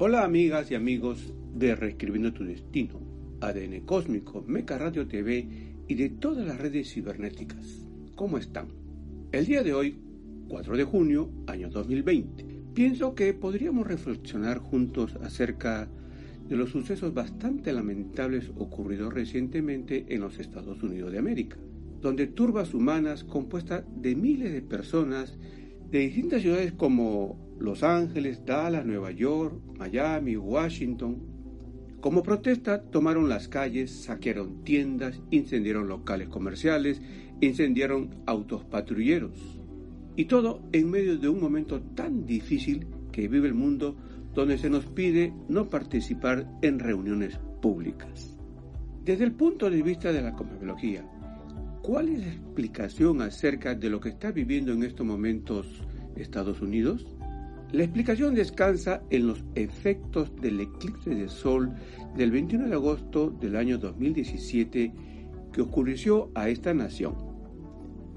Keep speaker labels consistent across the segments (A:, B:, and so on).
A: Hola amigas y amigos de Reescribiendo tu Destino, ADN Cósmico, Meca Radio TV y de todas las redes cibernéticas. ¿Cómo están? El día de hoy, 4 de junio, año 2020, pienso que podríamos reflexionar juntos acerca de los sucesos bastante lamentables ocurridos recientemente en los Estados Unidos de América, donde turbas humanas compuestas de miles de personas de distintas ciudades como Los Ángeles, Dallas, Nueva York, Miami, Washington, como protesta tomaron las calles, saquearon tiendas, incendiaron locales comerciales, incendiaron autos patrulleros. Y todo en medio de un momento tan difícil que vive el mundo donde se nos pide no participar en reuniones públicas. Desde el punto de vista de la cosmología, ¿Cuál es la explicación acerca de lo que está viviendo en estos momentos Estados Unidos? La explicación descansa en los efectos del eclipse de sol del 21 de agosto del año 2017 que ocurrió a esta nación.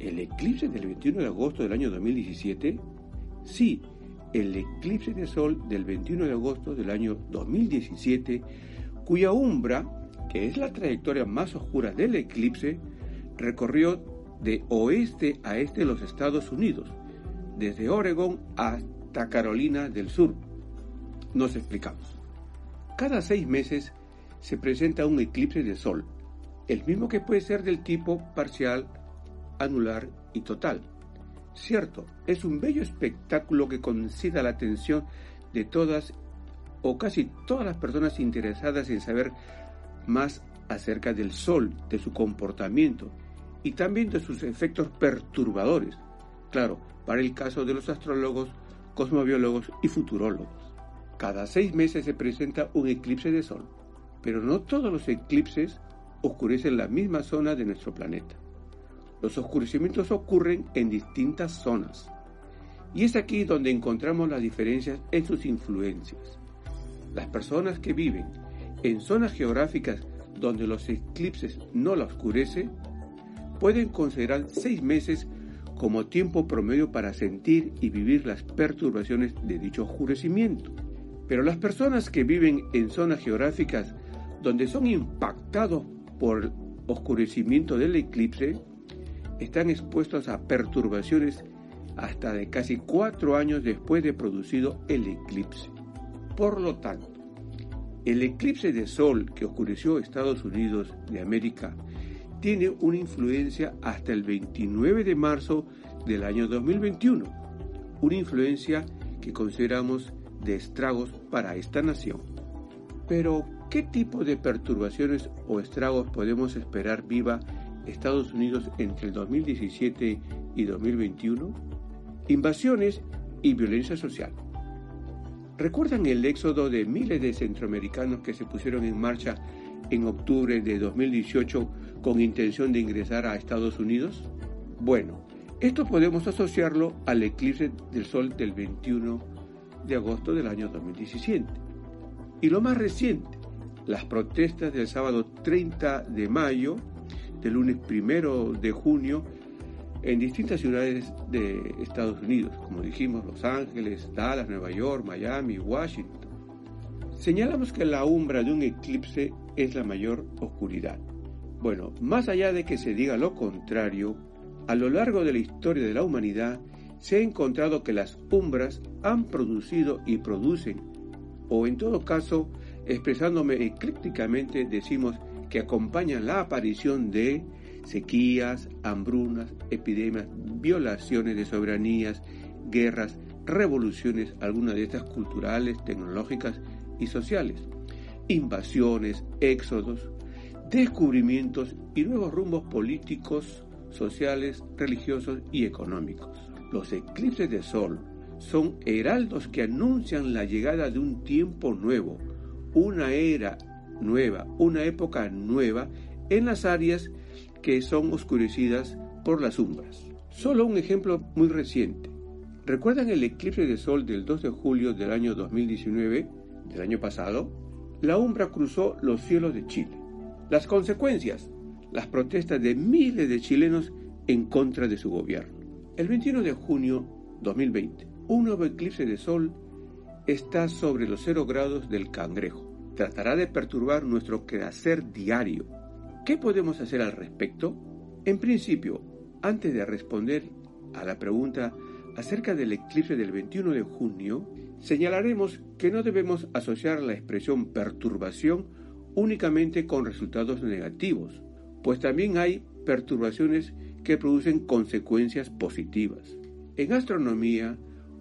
A: ¿El eclipse del 21 de agosto del año 2017? Sí, el eclipse de sol del 21 de agosto del año 2017, cuya umbra, que es la trayectoria más oscura del eclipse, recorrió de oeste a este de los Estados Unidos, desde Oregón hasta Carolina del Sur. Nos explicamos. Cada seis meses se presenta un eclipse de sol, el mismo que puede ser del tipo parcial, anular y total. Cierto, es un bello espectáculo que concita la atención de todas o casi todas las personas interesadas en saber más acerca del Sol, de su comportamiento y también de sus efectos perturbadores, claro, para el caso de los astrólogos, cosmobiólogos y futurólogos. Cada seis meses se presenta un eclipse de Sol, pero no todos los eclipses oscurecen la misma zona de nuestro planeta. Los oscurecimientos ocurren en distintas zonas, y es aquí donde encontramos las diferencias en sus influencias. Las personas que viven en zonas geográficas donde los eclipses no la oscurecen pueden considerar seis meses como tiempo promedio para sentir y vivir las perturbaciones de dicho oscurecimiento. Pero las personas que viven en zonas geográficas donde son impactados por el oscurecimiento del eclipse están expuestos a perturbaciones hasta de casi cuatro años después de producido el eclipse. Por lo tanto, el eclipse de sol que oscureció Estados Unidos de América tiene una influencia hasta el 29 de marzo del año 2021, una influencia que consideramos de estragos para esta nación. Pero, ¿qué tipo de perturbaciones o estragos podemos esperar viva Estados Unidos entre el 2017 y 2021? Invasiones y violencia social. ¿Recuerdan el éxodo de miles de centroamericanos que se pusieron en marcha en octubre de 2018 con intención de ingresar a Estados Unidos? Bueno, esto podemos asociarlo al eclipse del Sol del 21 de agosto del año 2017. Y lo más reciente, las protestas del sábado 30 de mayo, del lunes 1 de junio, en distintas ciudades de Estados Unidos, como dijimos, Los Ángeles, Dallas, Nueva York, Miami, Washington. Señalamos que la umbra de un eclipse es la mayor oscuridad. Bueno, más allá de que se diga lo contrario, a lo largo de la historia de la humanidad se ha encontrado que las umbras han producido y producen, o en todo caso, expresándome eclécticamente, decimos que acompañan la aparición de sequías, hambrunas, epidemias, violaciones de soberanías, guerras, revoluciones, algunas de estas culturales, tecnológicas y sociales, invasiones, éxodos, descubrimientos y nuevos rumbos políticos, sociales, religiosos y económicos. Los eclipses de sol son heraldos que anuncian la llegada de un tiempo nuevo, una era nueva, una época nueva en las áreas que son oscurecidas por las umbras. Solo un ejemplo muy reciente. ¿Recuerdan el eclipse de sol del 2 de julio del año 2019, del año pasado? La umbra cruzó los cielos de Chile. Las consecuencias, las protestas de miles de chilenos en contra de su gobierno. El 21 de junio 2020, un nuevo eclipse de sol está sobre los 0 grados del cangrejo. Tratará de perturbar nuestro quehacer diario. ¿Qué podemos hacer al respecto? En principio, antes de responder a la pregunta acerca del eclipse del 21 de junio, señalaremos que no debemos asociar la expresión perturbación únicamente con resultados negativos, pues también hay perturbaciones que producen consecuencias positivas. En astronomía,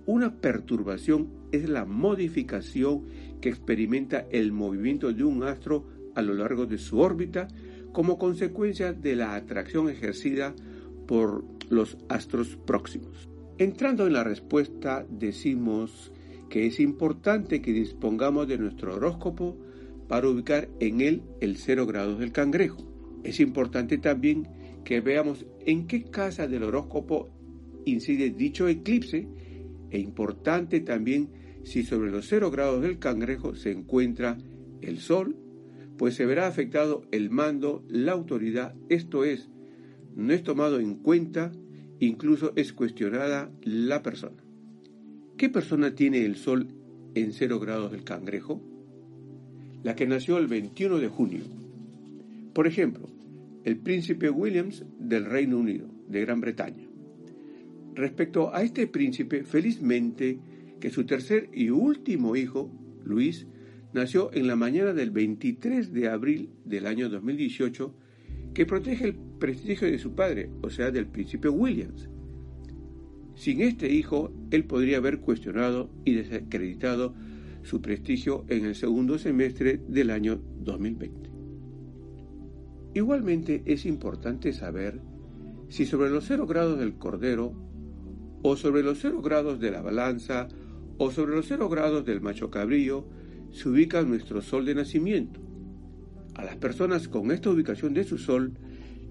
A: una perturbación es la modificación que experimenta el movimiento de un astro a lo largo de su órbita como consecuencia de la atracción ejercida por los astros próximos. Entrando en la respuesta, decimos que es importante que dispongamos de nuestro horóscopo para ubicar en él el cero grados del cangrejo. Es importante también que veamos en qué casa del horóscopo incide dicho eclipse e importante también si sobre los cero grados del cangrejo se encuentra el Sol, pues se verá afectado el mando, la autoridad, esto es, no es tomado en cuenta, incluso es cuestionada la persona. ¿Qué persona tiene el Sol en cero grados del cangrejo? La que nació el 21 de junio. Por ejemplo, el príncipe Williams del Reino Unido, de Gran Bretaña. Respecto a este príncipe, felizmente que su tercer y último hijo, Luis, nació en la mañana del 23 de abril del año 2018, que protege el prestigio de su padre, o sea, del príncipe Williams. Sin este hijo, él podría haber cuestionado y desacreditado su prestigio en el segundo semestre del año 2020. Igualmente es importante saber si sobre los cero grados del Cordero o sobre los cero grados de la balanza, o sobre los cero grados del macho cabrillo, se ubica nuestro sol de nacimiento. A las personas con esta ubicación de su sol,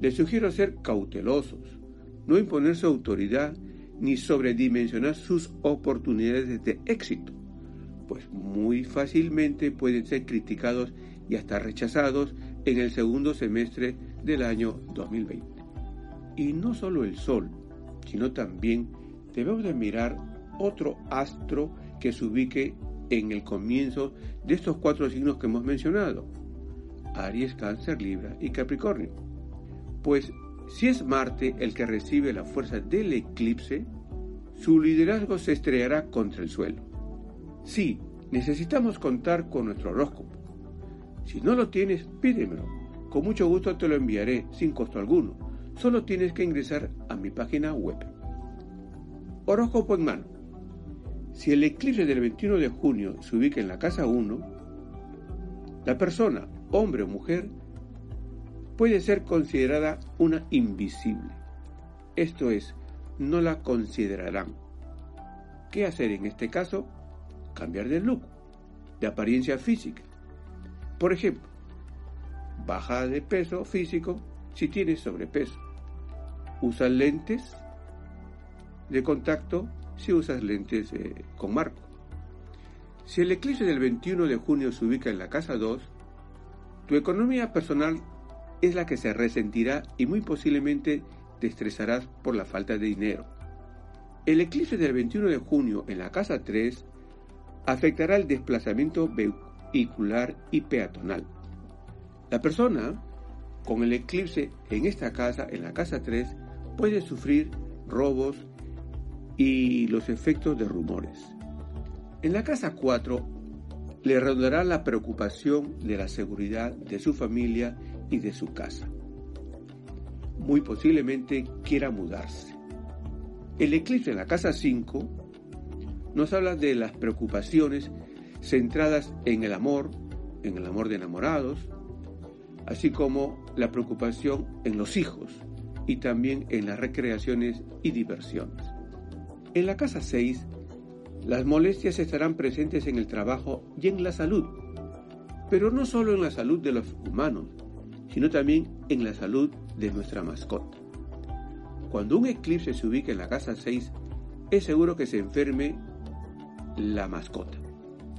A: les sugiero ser cautelosos, no imponer su autoridad ni sobredimensionar sus oportunidades de éxito, pues muy fácilmente pueden ser criticados y hasta rechazados en el segundo semestre del año 2020. Y no solo el Sol, sino también debemos de mirar otro astro que se ubique en el comienzo de estos cuatro signos que hemos mencionado, Aries, Cáncer, Libra y Capricornio. Pues si es Marte el que recibe la fuerza del eclipse, su liderazgo se estrellará contra el suelo. Sí, necesitamos contar con nuestro horóscopo. Si no lo tienes, pídemelo. Con mucho gusto te lo enviaré sin costo alguno. Solo tienes que ingresar a mi página web. Horóscopo en mano. Si el eclipse del 21 de junio se ubica en la casa 1, la persona, hombre o mujer, puede ser considerada una invisible. Esto es, no la considerarán. ¿Qué hacer en este caso? Cambiar de look, de apariencia física. Por ejemplo, baja de peso físico si tienes sobrepeso. Usa lentes de contacto si usas lentes eh, con marco. Si el eclipse del 21 de junio se ubica en la casa 2, tu economía personal es la que se resentirá y muy posiblemente te estresarás por la falta de dinero. El eclipse del 21 de junio en la casa 3 afectará el desplazamiento vehicular y peatonal. La persona con el eclipse en esta casa, en la casa 3, puede sufrir robos, y los efectos de rumores. En la casa 4 le rondará la preocupación de la seguridad de su familia y de su casa. Muy posiblemente quiera mudarse. El eclipse en la casa 5 nos habla de las preocupaciones centradas en el amor, en el amor de enamorados, así como la preocupación en los hijos y también en las recreaciones y diversiones. En la casa 6, las molestias estarán presentes en el trabajo y en la salud, pero no solo en la salud de los humanos, sino también en la salud de nuestra mascota. Cuando un eclipse se ubica en la casa 6, es seguro que se enferme la mascota.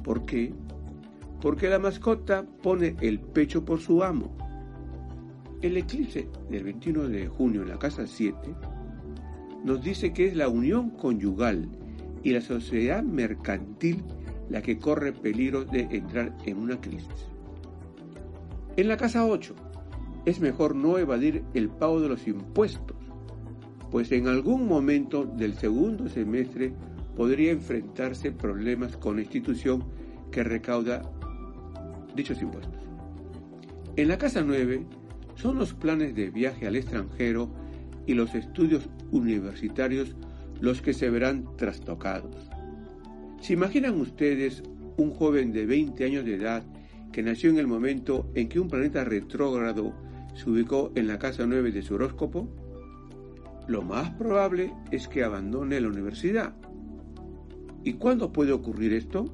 A: ¿Por qué? Porque la mascota pone el pecho por su amo. El eclipse del 21 de junio en la casa 7 nos dice que es la unión conyugal y la sociedad mercantil la que corre peligro de entrar en una crisis. En la casa 8, es mejor no evadir el pago de los impuestos, pues en algún momento del segundo semestre podría enfrentarse problemas con la institución que recauda dichos impuestos. En la casa 9 son los planes de viaje al extranjero y los estudios universitarios los que se verán trastocados. ¿Se imaginan ustedes un joven de 20 años de edad que nació en el momento en que un planeta retrógrado se ubicó en la casa 9 de su horóscopo? Lo más probable es que abandone la universidad. ¿Y cuándo puede ocurrir esto?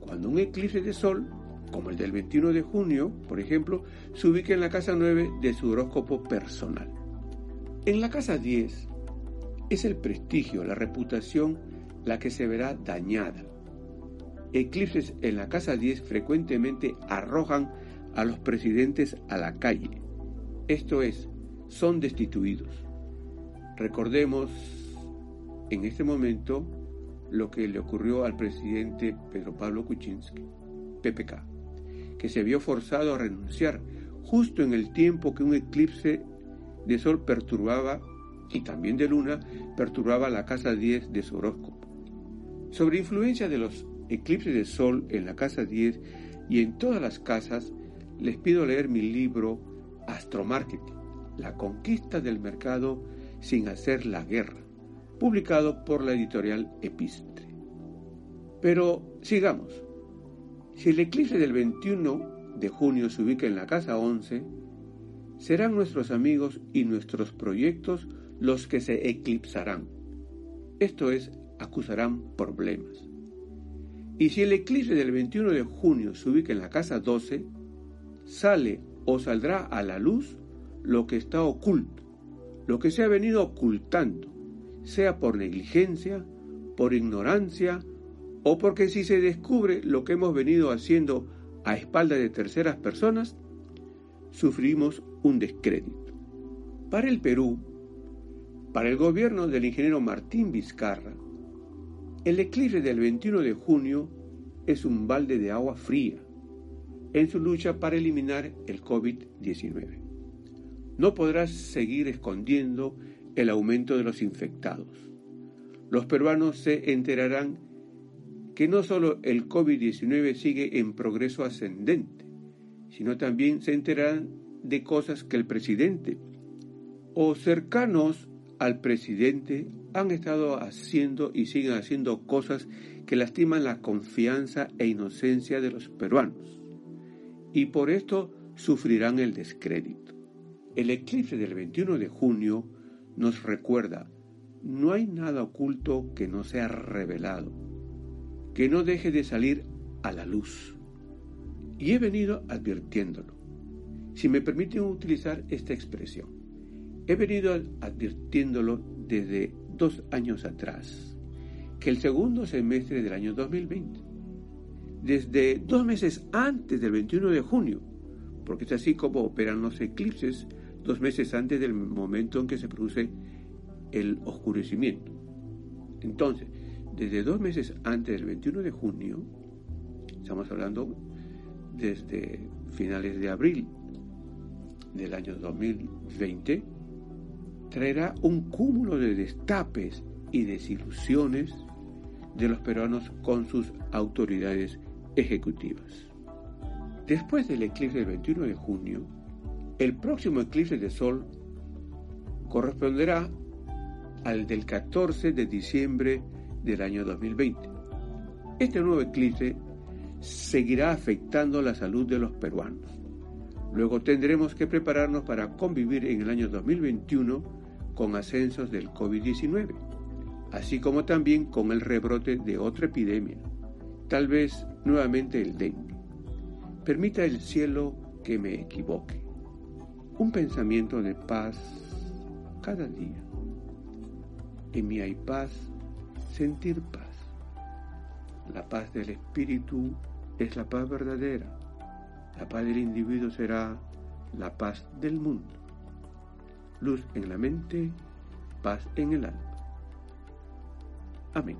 A: Cuando un eclipse de sol, como el del 21 de junio, por ejemplo, se ubique en la casa 9 de su horóscopo personal. En la casa 10 es el prestigio, la reputación la que se verá dañada. Eclipses en la casa 10 frecuentemente arrojan a los presidentes a la calle. Esto es, son destituidos. Recordemos en este momento lo que le ocurrió al presidente Pedro Pablo Kuczynski, PPK, que se vio forzado a renunciar justo en el tiempo que un eclipse de sol perturbaba y también de luna perturbaba la casa 10 de su horóscopo. Sobre influencia de los eclipses de sol en la casa 10 y en todas las casas, les pido leer mi libro Astromarketing, la conquista del mercado sin hacer la guerra, publicado por la editorial Epistre. Pero sigamos. Si el eclipse del 21 de junio se ubica en la casa 11, serán nuestros amigos y nuestros proyectos los que se eclipsarán. Esto es, acusarán problemas. Y si el eclipse del 21 de junio se ubica en la casa 12, sale o saldrá a la luz lo que está oculto, lo que se ha venido ocultando, sea por negligencia, por ignorancia o porque si se descubre lo que hemos venido haciendo a espalda de terceras personas, sufrimos un descrédito. Para el Perú, para el gobierno del ingeniero Martín Vizcarra, el eclipse del 21 de junio es un balde de agua fría en su lucha para eliminar el COVID-19. No podrás seguir escondiendo el aumento de los infectados. Los peruanos se enterarán que no solo el COVID-19 sigue en progreso ascendente, sino también se enterarán de cosas que el presidente o cercanos al presidente han estado haciendo y siguen haciendo cosas que lastiman la confianza e inocencia de los peruanos. Y por esto sufrirán el descrédito. El eclipse del 21 de junio nos recuerda, no hay nada oculto que no sea revelado, que no deje de salir a la luz. Y he venido advirtiéndolo. Si me permiten utilizar esta expresión, He venido advirtiéndolo desde dos años atrás, que el segundo semestre del año 2020, desde dos meses antes del 21 de junio, porque es así como operan los eclipses, dos meses antes del momento en que se produce el oscurecimiento. Entonces, desde dos meses antes del 21 de junio, estamos hablando desde finales de abril del año 2020, traerá un cúmulo de destapes y desilusiones de los peruanos con sus autoridades ejecutivas. Después del eclipse del 21 de junio, el próximo eclipse de sol corresponderá al del 14 de diciembre del año 2020. Este nuevo eclipse seguirá afectando la salud de los peruanos. Luego tendremos que prepararnos para convivir en el año 2021 con ascensos del COVID-19, así como también con el rebrote de otra epidemia, tal vez nuevamente el dengue. Permita el cielo que me equivoque un pensamiento de paz cada día. En mí hay paz, sentir paz. La paz del espíritu es la paz verdadera. La paz del individuo será la paz del mundo. Luz en la mente, paz en el alma. Amén.